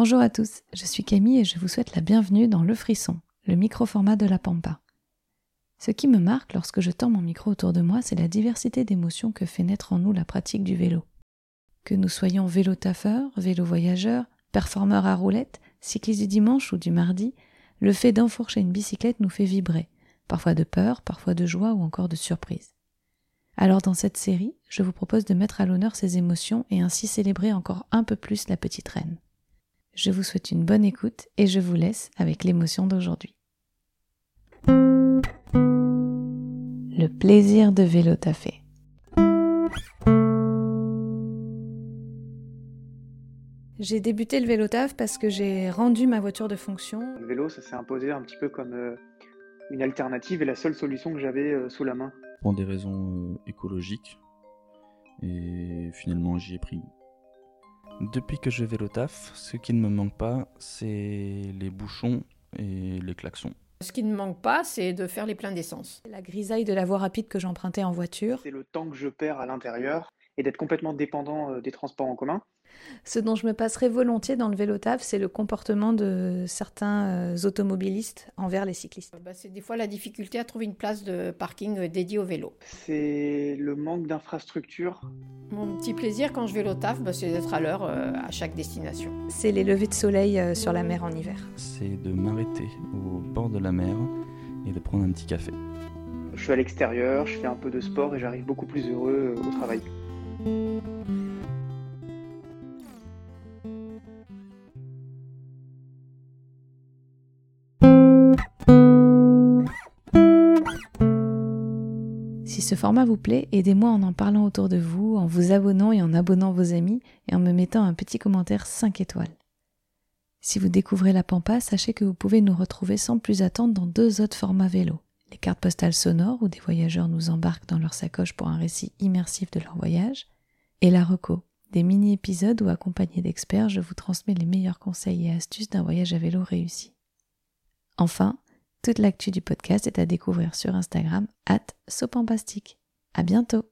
Bonjour à tous, je suis Camille et je vous souhaite la bienvenue dans Le Frisson, le micro-format de la Pampa. Ce qui me marque lorsque je tends mon micro autour de moi, c'est la diversité d'émotions que fait naître en nous la pratique du vélo. Que nous soyons vélo taffeurs, vélo voyageurs, performeurs à roulettes, cyclistes du dimanche ou du mardi, le fait d'enfourcher une bicyclette nous fait vibrer, parfois de peur, parfois de joie ou encore de surprise. Alors dans cette série, je vous propose de mettre à l'honneur ces émotions et ainsi célébrer encore un peu plus la petite reine. Je vous souhaite une bonne écoute et je vous laisse avec l'émotion d'aujourd'hui. Le plaisir de vélo taffé. J'ai débuté le vélo taf parce que j'ai rendu ma voiture de fonction. Le vélo, ça s'est imposé un petit peu comme euh, une alternative et la seule solution que j'avais euh, sous la main. Pour des raisons euh, écologiques. Et finalement, j'y ai pris. Depuis que je vélo taf, ce qui ne me manque pas, c'est les bouchons et les klaxons. Ce qui ne manque pas, c'est de faire les pleins d'essence. La grisaille de la voie rapide que j'empruntais en voiture. C'est le temps que je perds à l'intérieur et d'être complètement dépendant euh, des transports en commun. Ce dont je me passerai volontiers dans le vélo taf, c'est le comportement de certains euh, automobilistes envers les cyclistes. Bah, c'est des fois la difficulté à trouver une place de parking euh, dédiée au vélo. C'est le manque d'infrastructures. Mon petit plaisir quand je vélo taf, bah, c'est d'être à l'heure euh, à chaque destination. C'est les levées de soleil euh, sur la mer en hiver. C'est de m'arrêter au bord de la mer et de prendre un petit café. Je suis à l'extérieur, je fais un peu de sport et j'arrive beaucoup plus heureux au travail. Si ce format vous plaît, aidez-moi en en parlant autour de vous, en vous abonnant et en abonnant vos amis, et en me mettant un petit commentaire 5 étoiles. Si vous découvrez la Pampa, sachez que vous pouvez nous retrouver sans plus attendre dans deux autres formats vélo. Les cartes postales sonores où des voyageurs nous embarquent dans leur sacoche pour un récit immersif de leur voyage, et la reco, des mini-épisodes où accompagnés d'experts, je vous transmets les meilleurs conseils et astuces d'un voyage à vélo réussi. Enfin, toute l'actu du podcast est à découvrir sur Instagram, at Sopampastique. À bientôt!